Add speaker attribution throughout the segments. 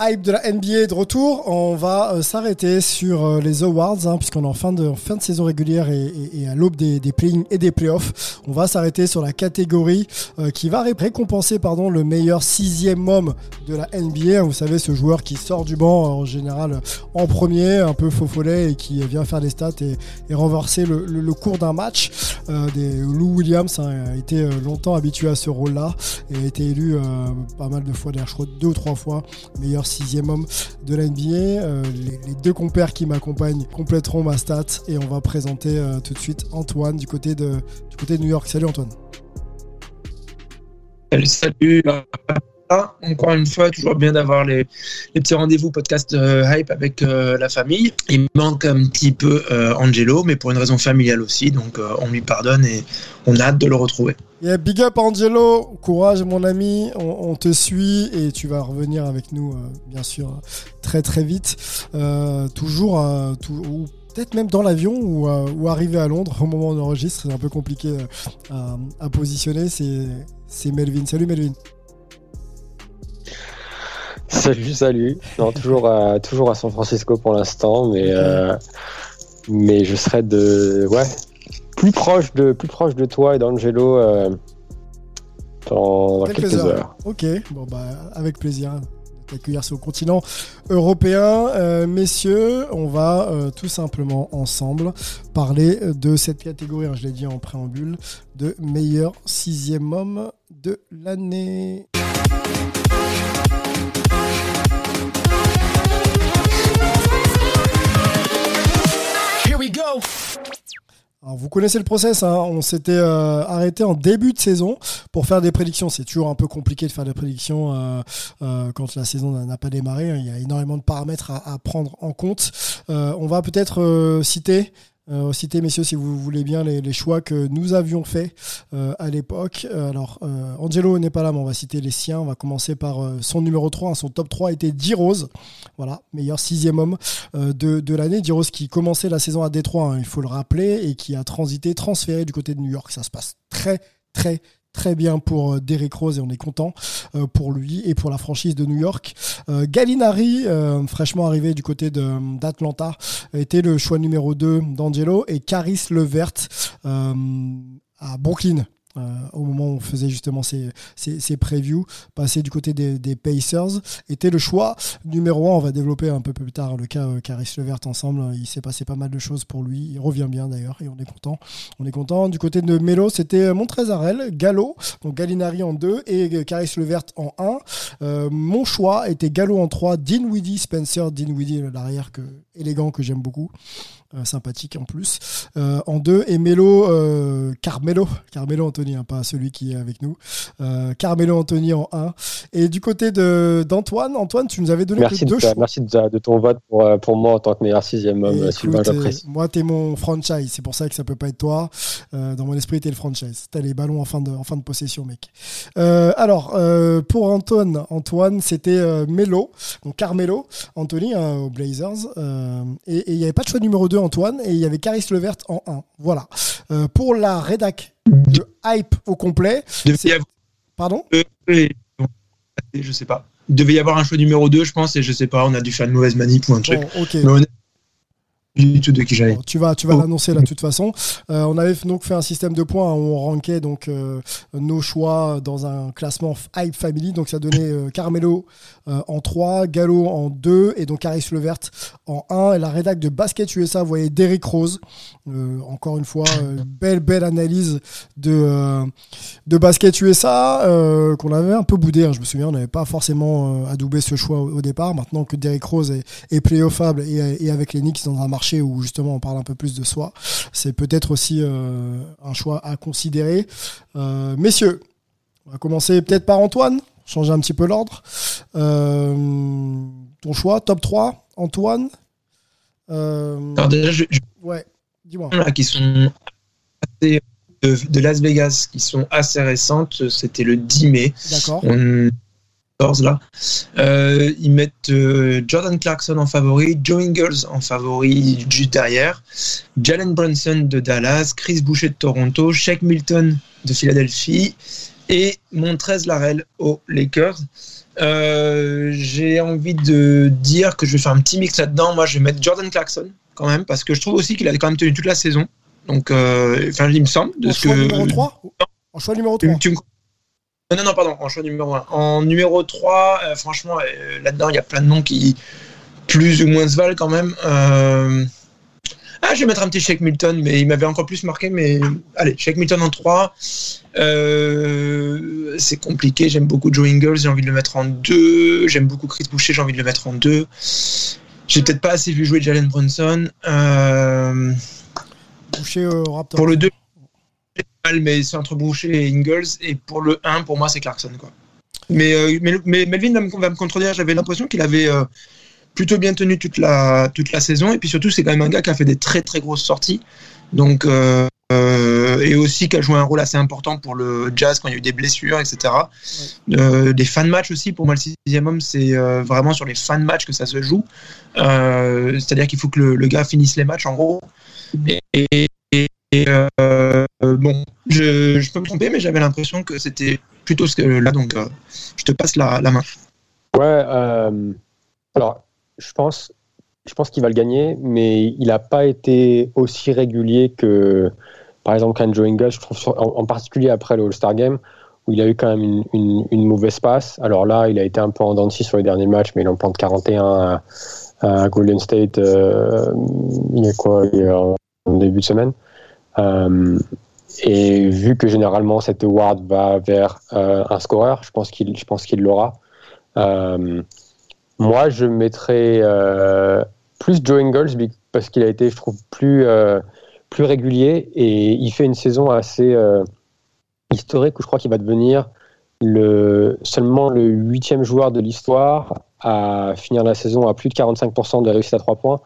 Speaker 1: Hype de la NBA de retour. On va euh, s'arrêter sur euh, les awards, hein, puisqu'on est en fin de, saison régulière et, à l'aube des, des et des playoffs. On va s'arrêter sur la catégorie euh, qui va ré- récompenser le meilleur sixième homme de la NBA. Vous savez, ce joueur qui sort du banc en général en premier, un peu faux follet et qui vient faire des stats et, renverser le, cours d'un match. Lou Williams hein, a été longtemps habitué à ce rôle-là et a été élu pas mal de fois, d'ailleurs je crois deux ou trois fois meilleur sixième homme de la NBA. Euh, les, deux compères qui m'accompagnent compléteront ma stat et on va présenter euh, tout de suite Antoine du côté de, du côté de New York. Salut Antoine.
Speaker 2: Salut. Ah, Encore une fois, toujours bien d'avoir les, petits rendez-vous podcast euh, hype avec euh, la famille. Il manque un petit peu euh, Angelo, mais pour une raison familiale aussi, donc on lui pardonne et on a hâte de le retrouver.
Speaker 1: Yeah, big up Angelo, courage mon ami, on, te suit et tu vas revenir avec nous bien sûr très très vite. Toujours, tout- ou peut-être même dans l'avion ou, arrivé à Londres au moment où on enregistre, c'est un peu compliqué à, positionner. C'est Melvin. Salut Melvin.
Speaker 3: Salut, salut. Non, toujours à, toujours à San Francisco pour l'instant, mais, euh, mais je serai de, ouais, plus proche de, plus proche de toi et d'Angelo euh, dans, dans quelques, heures.
Speaker 1: Ok, bon bah avec plaisir de t'accueillir sur le continent européen. Euh, messieurs, on va euh, tout simplement ensemble parler de cette catégorie, hein, je l'ai dit en préambule, de meilleur sixième homme de l'année. Vous connaissez le process, hein. on s'était euh, arrêté en début de saison pour faire des prédictions. C'est toujours un peu compliqué de faire des prédictions euh, euh, quand la saison n'a- pas démarré. hein. Il y a énormément de paramètres à, prendre en compte. On va peut-être citer, euh, citer, messieurs, si vous voulez bien, les, choix que nous avions faits euh, à l'époque. Euh, alors, Angelo n'est pas là, mais on va citer les siens. On va commencer par son numéro 3. hein. Son top 3 était D-Rose. Voilà, meilleur sixième homme de, de l'année. D-Rose qui commençait la saison à Détroit, hein, il faut le rappeler, et qui a transité, transféré du côté de New York. Ça se passe très, très, très bien pour euh, Derrick Rose et on est content euh, pour lui et pour la franchise de New York. Euh, Gallinari, fraîchement arrivé du côté d'Atlanta, était le choix numéro 2 d'Angelo et Caris Levert à Brooklyn. Euh, au moment où on faisait justement ces, ces, previews, passé du côté des, Pacers, était le choix numéro 1. On va développer un peu plus tard le cas euh, Caris Levert ensemble. Il s'est passé pas mal de choses pour lui. Il revient bien d'ailleurs et on est content. On est content. Du côté de Melo, c'était Montrezarel, Gallo, donc Gallinari en 2 et euh, Caris Levert en 1. Euh, mon choix était Gallo en 3, Dinwiddie, Spencer Dinwiddie, l'arrière élégant que j'aime beaucoup. Euh, sympathique en plus. Euh, en 2 et Melo, euh, Carmelo, Carmelo Anthony, hein, pas celui qui est avec nous. Carmelo Anthony en 1. Et du côté de d'Antoine, Antoine, tu nous avais donné
Speaker 3: Merci,
Speaker 1: que
Speaker 3: de,
Speaker 1: deux choix.
Speaker 3: merci de, de ton vote pour, pour moi en tant que meilleur sixième homme, Sylvain, j'apprécie.
Speaker 1: moi, t'es mon franchise. C'est pour ça que ça peut pas être toi. Dans mon esprit, t'es le franchise. T'as les ballons en fin de, en fin de possession, mec. Alors, pour Antoine, Antoine, c'était Melo, donc Carmelo, Anthony hein, aux Blazers. Et et il n'y avait pas de choix numéro 2, Antoine. Et il y avait Caris Levert en 1. Voilà. Euh, pour la rédac de hype au complet.
Speaker 2: Il devait
Speaker 1: c'est-
Speaker 2: y avoir-
Speaker 1: Pardon
Speaker 2: euh, je sais pas. Il devait y avoir un choix numéro 2, je pense, et je sais pas, on a dû faire une mauvaise manip ou un truc.
Speaker 1: Bon.
Speaker 2: Mais du tout de qui j'allais.
Speaker 1: tu vas, tu vas l'annoncer là de toute façon. Euh, on avait donc fait un système de points où on rankait donc euh, nos choix dans un classement Hype Family. Donc ça donnait euh, Carmelo en 3, Gallo en 2 et donc Caris Levert en 1. Et la rédac de Basket USA voyait Derrick Rose. encore une fois, belle belle analyse de de Basket USA qu'on avait un peu boudé. Hein, je me souviens, on n'avait pas forcément adoubé ce choix au, départ. Maintenant que Derrick Rose est, est playoffable et, et avec les Knicks dans un marché où justement on parle un peu plus de soi. C'est peut-être aussi euh, un choix à considérer. Euh, messieurs, on va commencer peut-être par Antoine, changer un petit peu l'ordre. Euh, ton choix, top 3, Antoine
Speaker 2: Alors déjà,
Speaker 1: Ouais, dis-moi.
Speaker 2: Qui sont de, de, Las Vegas, qui sont assez récentes. C'était le 10 mai.
Speaker 1: D'accord
Speaker 2: là. Euh, ils mettent euh, Jordan Clarkson en favori, Joe Ingles en favori juste derrière, Jalen Brunson de Dallas, Chris Boucher de Toronto, Shake Milton de Philadelphie et Montrez Larrell aux Lakers. Euh, j'ai envie de dire que je vais faire un petit mix là-dedans. Moi, je vais mettre Jordan Clarkson quand même parce que je trouve aussi qu'il a quand même tenu toute la saison. Donc, enfin, il me semble.
Speaker 1: De en choix numéro 3 En choix numéro 3
Speaker 2: non, non, pardon, en choix numéro 1. En numéro 3, euh, franchement, euh, là-dedans, il y a plein de noms qui plus ou moins se valent quand même. Euh, ah, je vais mettre un petit Shake Milton, mais il m'avait encore plus marqué. Mais allez, Shake Milton en 3. c'est compliqué. J'aime beaucoup Joe Ingles, j'ai envie de le mettre en 2. J'aime beaucoup Chris Boucher, j'ai envie de le mettre en 2. J'ai peut-être pas assez vu jouer Jalen Brunson.
Speaker 1: Boucher Raptor.
Speaker 2: Pour le 2 mais c'est entre Boucher et Ingles. Et pour le 1, pour moi, c'est Clarkson. Quoi. Mais, euh, mais, Melvin va me, contredire. J'avais l'impression qu'il avait euh, plutôt bien tenu toute la, toute la saison. Et puis surtout, c'est quand même un gars qui a fait des très très grosses sorties. Donc, euh, et aussi qui a joué un rôle assez important pour le jazz quand il y a eu des blessures, etc. des fan match aussi. Pour moi, le sixième homme, c'est vraiment sur les fan match que ça se joue. C'est-à-dire qu'il faut que le, gars finisse les matchs en gros. et, euh, bon, je, peux me tromper, mais j'avais l'impression que c'était plutôt ce que là, donc euh, je te passe la, main.
Speaker 3: Ouais, euh, alors je pense, je pense qu'il va le gagner, mais il n'a pas été aussi régulier que, par exemple, Joe Ingles, je trouve, en, particulier après le All-Star Game, où il a eu quand même une, mauvaise passe. Alors là, il a été un peu en dents sur les derniers matchs, mais il en plante 41 à, Golden State, il y a quoi, en début de semaine. Et vu que généralement cette award va vers euh, un scoreur, je pense qu'il, je pense qu'il l'aura. Euh, moi, je mettrais plus Joe Ingles parce qu'il a été, je trouve, plus plus régulier et il fait une saison assez historique où je crois qu'il va devenir le, seulement le huitième joueur de l'histoire à finir la saison à plus de 45% de réussite à trois points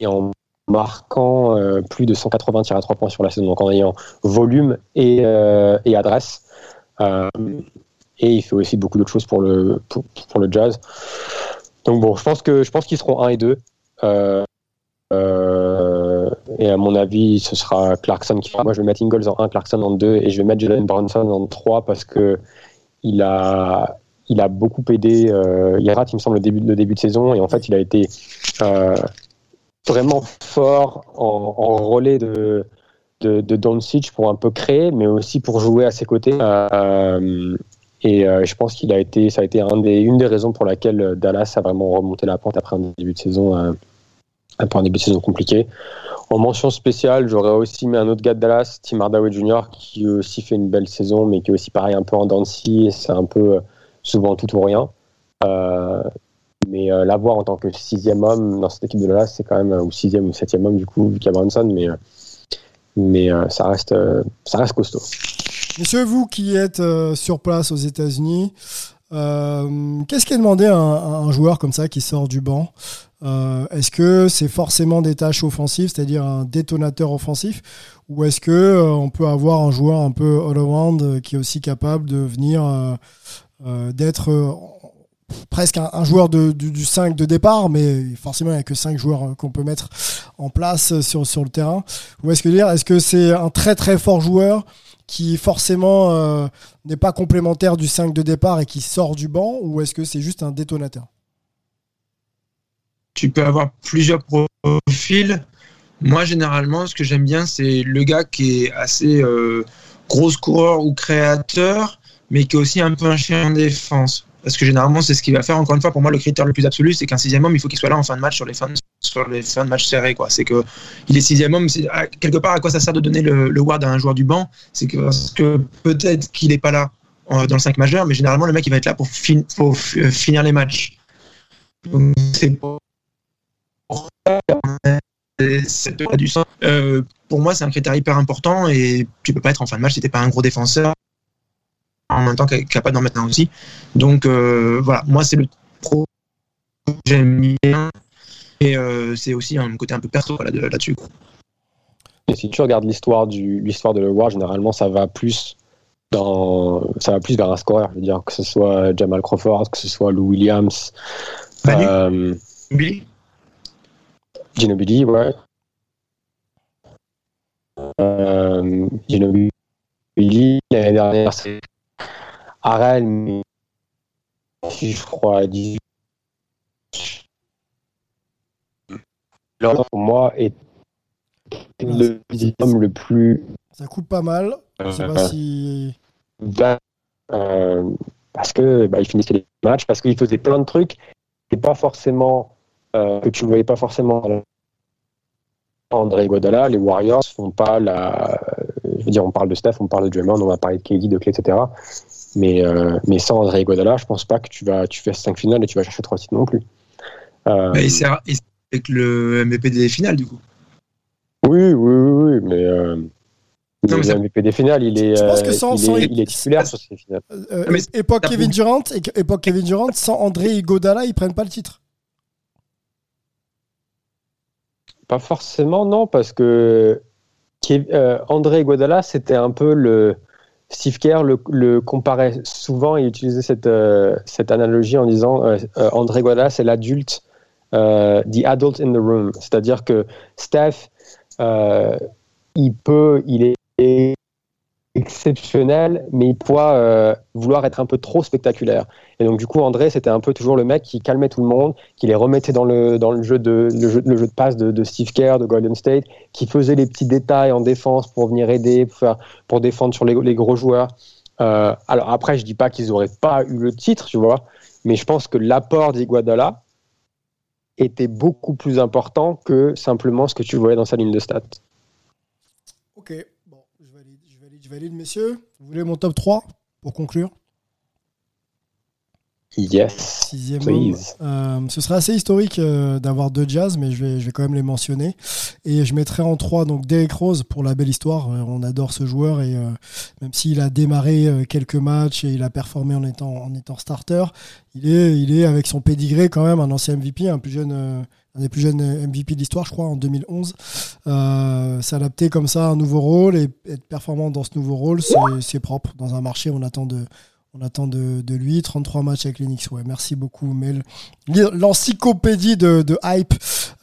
Speaker 3: et en marquant euh, plus de 180 tirs à 3 points sur la saison, donc en ayant volume et, euh, et adresse. Euh, et il fait aussi beaucoup d'autres choses pour le, pour, le jazz. Donc bon, je pense que je pense qu'ils seront 1 et 2. et à mon avis, ce sera Clarkson qui fera. Moi, je vais mettre Ingles en 1, Clarkson en 2, et je vais mettre Jalen Brunson en 3 parce que il a, il a beaucoup aidé. il rate, il me semble, le début, le début de saison, et en fait, il a été vraiment fort en, relais de, de, pour un peu créer, mais aussi pour jouer à ses côtés. Euh, et euh, je pense qu'il a été, ça a été une des raisons pour laquelle Dallas a vraiment remonté la pente après un début de saison, euh, après un début de saison compliqué. En mention spéciale, j'aurais aussi mis un autre gars de Dallas, Tim Hardaway Jr., qui aussi fait une belle saison, mais qui est aussi pareil un peu en et c'est un peu souvent tout ou rien. Euh, mais euh, l'avoir en tant que sixième homme dans cette équipe de Dallas, c'est quand même, ou sixième ou septième homme du coup, vu qu'il y a Branson, mais, euh, mais euh, ça, reste, ça reste costaud.
Speaker 1: Messieurs, vous qui êtes sur place aux États-Unis, qu'est-ce qui est demandé à un, joueur comme ça qui sort du banc? Est-ce que c'est forcément des tâches offensives, c'est-à-dire un détonateur offensif, ou est-ce que on peut avoir un joueur un peu all-around qui est aussi capable de venir d'être presque un, joueur du, 5 de départ, mais forcément, il n'y a que 5 joueurs euh, qu'on peut mettre en place sur, sur le terrain. Ou est-ce que c'est un très très fort joueur qui forcément euh, n'est pas complémentaire du 5 de départ et qui sort du banc, ou est-ce que c'est juste un détonateur?
Speaker 2: Tu peux avoir plusieurs profils. Moi, généralement, ce que j'aime bien, c'est le gars qui est assez euh, gros coureur ou créateur, mais qui est aussi un peu un chien en défense. Parce que généralement, c'est ce qu'il va faire. Encore une fois, pour moi, le critère le plus absolu, c'est qu'un sixième homme, il faut qu'il soit là en fin de match sur les fins de, sur les de match serrés. C'est que il est sixième homme. C'est, quelque part, à quoi ça sert de donner le, ward à un joueur du banc? C'est que, parce que peut-être qu'il n'est pas là dans le 5 majeur, mais généralement, le mec, il va être là pour, fin, pour finir les matchs. Donc, c'est pour ça du. Euh, pour moi, c'est un critère hyper important et tu peux pas être en fin de match si t'es pas un gros défenseur en même temps capable d'en mettre un aussi. Donc euh, voilà, moi c'est le pro que j'aime bien et euh, c'est aussi un côté un peu perso là-dessus.
Speaker 3: et si tu regardes l'histoire du l'histoire de le War, généralement ça va plus dans ça va plus vers un scoreur. Je veux dire que ce soit Jamal Crawford, que ce soit Lou Williams,
Speaker 2: euh, Billy,
Speaker 3: Ginobili, ouais. Euh, Ginobili, l'année dernière, c'est Arel, mais je crois, 18. pour moi, est le homme le plus.
Speaker 1: Ça coupe pas mal. Je sais pas si.
Speaker 3: Ben, euh, parce que il finissait les matchs, parce qu'il faisait plein de trucs, et pas forcément euh, que tu ne voyais pas forcément André Godala, les Warriors font pas la. Je veux dire, on parle de Steph, on parle de Draymond, on va parler de KD, de Clay, etc. Mais, euh, mais sans André Godala, je pense pas que tu vas tu fais 5 finales et tu vas chercher 3 titres non plus.
Speaker 2: Euh... Mais c'est avec le MVP des finales, du coup.
Speaker 3: Oui, oui, oui, oui mais. Euh... Non, mais le MVP des finales, il est, euh, il, est, il, est, titulaire sur ces finales.
Speaker 1: Euh, époque Kevin Durant, époque Kevin Durant, sans André Godala, ils prennent pas le titre.
Speaker 3: Pas forcément, non, parce que euh, André Guadala, c'était un peu le. Steve Kerr le, comparait souvent et utilisait cette, euh, cette analogie en disant euh, André Guadala, c'est l'adulte, the adult in the room. C'est-à-dire que Steph, il peut, il est exceptionnel, mais il pourra euh, vouloir être un peu trop spectaculaire. Et donc du coup, André, c'était un peu toujours le mec qui calmait tout le monde, qui les remettait dans le, dans le, jeu, de, le, jeu, de passe de, Steve Kerr, de Golden State, qui faisait les petits détails en défense pour venir aider, pour, pour défendre sur les, gros joueurs. Euh, alors après, je dis pas qu'ils auraient pas eu le titre, tu vois, mais je pense que l'apport d'Iguadala était beaucoup plus important que simplement ce que tu voyais dans sa ligne de stats.
Speaker 1: Ok valide, messieurs. Vous voulez mon top 3 pour conclure?
Speaker 3: Yes.
Speaker 1: Sixième euh, ce serait assez historique euh, d'avoir deux jazz, mais je vais, je vais quand même les mentionner. Et je mettrai en 3 donc Derek Rose pour la belle histoire. Euh, on adore ce joueur et même s'il a démarré quelques matchs et il a performé en étant, en étant starter, il est, il est avec son pédigré quand même un ancien MVP, un plus jeune un des plus jeunes MVP de l'histoire, je crois, en 2011. Euh, S'adapter comme ça à un nouveau rôle et être performant dans ce nouveau rôle, c'est propre. Dans un marché, on attend de, on attend de, de, lui 33 matchs avec l'Enix. Ouais, merci beaucoup, Mel. L'encyclopédie de, de, hype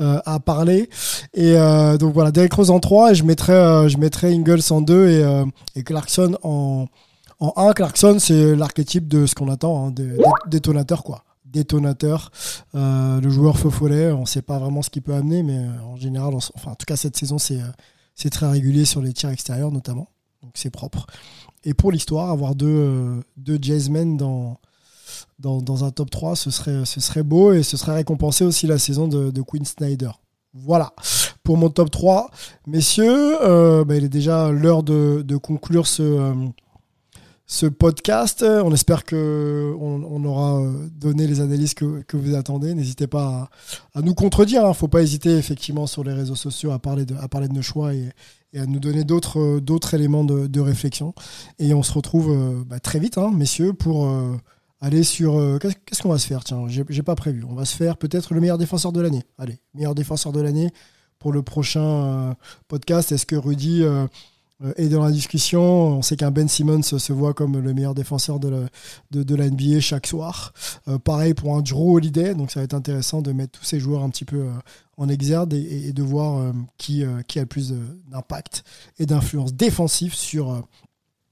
Speaker 1: euh, a parlé. Et euh, donc voilà, Derek Rose en 3 et je mettrai, euh, je mettrai Ingles en 2 et, euh, et Clarkson en, en 1. Clarkson, c'est l'archétype de ce qu'on attend, hein, des détonateur, quoi détonateur. Euh, le joueur feu follet, on ne sait pas vraiment ce qu'il peut amener, mais euh, en général, enfin, en tout cas, cette saison, c'est, euh, c'est très régulier sur les tirs extérieurs notamment. Donc c'est propre. Et pour l'histoire, avoir deux, jazzmen dans, un top 3, ce serait, beau et ce serait récompensé aussi la saison de, Queen Snyder. Voilà pour mon top 3. Messieurs, bah, il est déjà l'heure de conclure ce ce podcast. On espère que on, aura euh, donné les analyses que, vous attendez. N'hésitez pas à, nous contredire. Il hein. ne faut pas hésiter effectivement sur les réseaux sociaux à parler de, nos choix et, à nous donner d'autres, euh, d'autres éléments de, réflexion. Et on se retrouve euh, bah, très vite, hein, messieurs, pour aller sur... qu'est-ce qu'on va se faire? Tiens, j'ai pas prévu. On va se faire peut-être le meilleur défenseur de l'année. Allez, meilleur défenseur de l'année pour le prochain podcast. Est-ce que Rudy et euh, dans la discussion, on sait qu'un Ben Simmons se voit comme le meilleur défenseur de la, de, la NBA chaque soir. Euh, pareil pour un Drew Holiday, donc ça va être intéressant de mettre tous ces joueurs un petit peu euh, en exergue et, de voir qui, qui a le plus d'impact et d'influence défensive sur,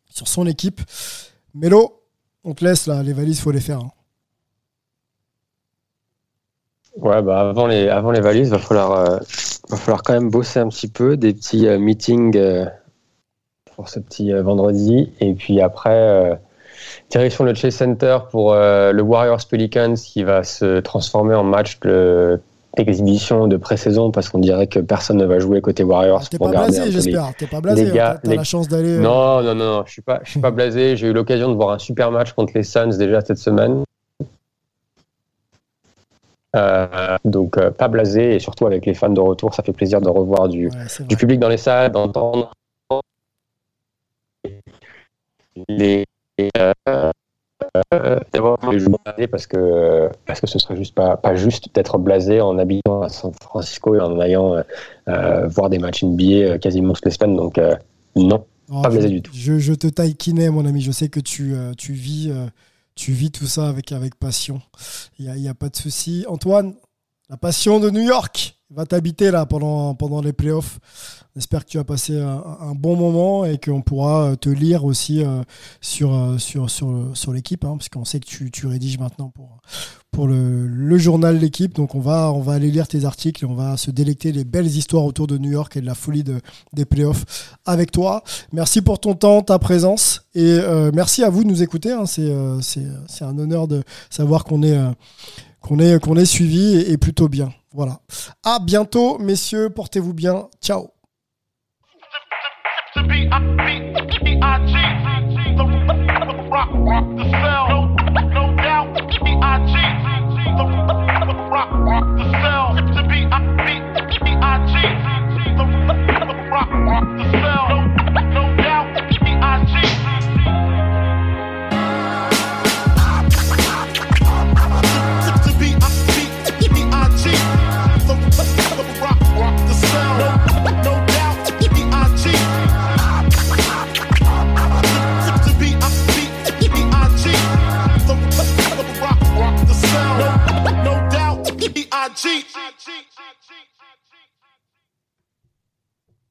Speaker 1: sur son équipe. Melo, on te laisse là, les valises, faut les faire. Hein.
Speaker 3: Ouais, bah avant les, avant les valises, va falloir, va falloir quand même bosser un petit peu, des petits meetings pour ce petit euh, vendredi. Et puis après, euh, direction le Chase Center pour euh, le Warriors Pelicans qui va se transformer en match de- d'exhibition de pré-saison parce qu'on dirait que personne ne va jouer côté Warriors.
Speaker 1: Ah,
Speaker 3: pour
Speaker 1: pas
Speaker 3: garder
Speaker 1: blasé, j'espère. T'es pas blasé.
Speaker 3: les gars,
Speaker 1: hein. T'as
Speaker 3: les-
Speaker 1: la chance d'aller.
Speaker 3: Non, non, non, non, je suis pas, je suis pas blasé. J'ai eu l'occasion de voir un super match contre les Suns déjà cette semaine. Euh, donc euh, pas blasé et surtout avec les fans de retour, ça fait plaisir de revoir du,
Speaker 1: ouais,
Speaker 3: du public dans les salles, d'entendre les euh, euh, d'avoir les parce que parce que ce serait juste pas pas juste d'être blasé en habitant à San Francisco et en allant euh, voir des matchs NBA quasiment toutes les semaines. Donc non. Pas
Speaker 1: je,
Speaker 3: blasé du tout.
Speaker 1: Je, je te taquinais, mon ami. Je sais que tu, tu, vis, tu vis tout ça avec, avec passion. Il n'y a, a pas de souci. Antoine, la passion de New York va t'habiter là pendant, pendant les playoffs. J'espère que tu as passé un, un bon moment et qu'on pourra euh, te lire aussi euh, sur, euh, sur, sur, sur l'équipe, hein, parce qu'on sait que tu, tu rédiges maintenant pour, pour le, le journal L'équipe. Donc on va, on va aller lire tes articles et on va se délecter des belles histoires autour de New York et de la folie de, des playoffs avec toi. Merci pour ton temps, ta présence et euh, merci à vous de nous écouter. hein. C'est euh, c'est- un honneur de savoir qu'on est, euh, qu'on est, qu'on est suivi et, et plutôt bien. Voilà. À bientôt, messieurs. Portez-vous bien. Ciao.
Speaker 4: B-I-B-B-I-G. The rock, rock.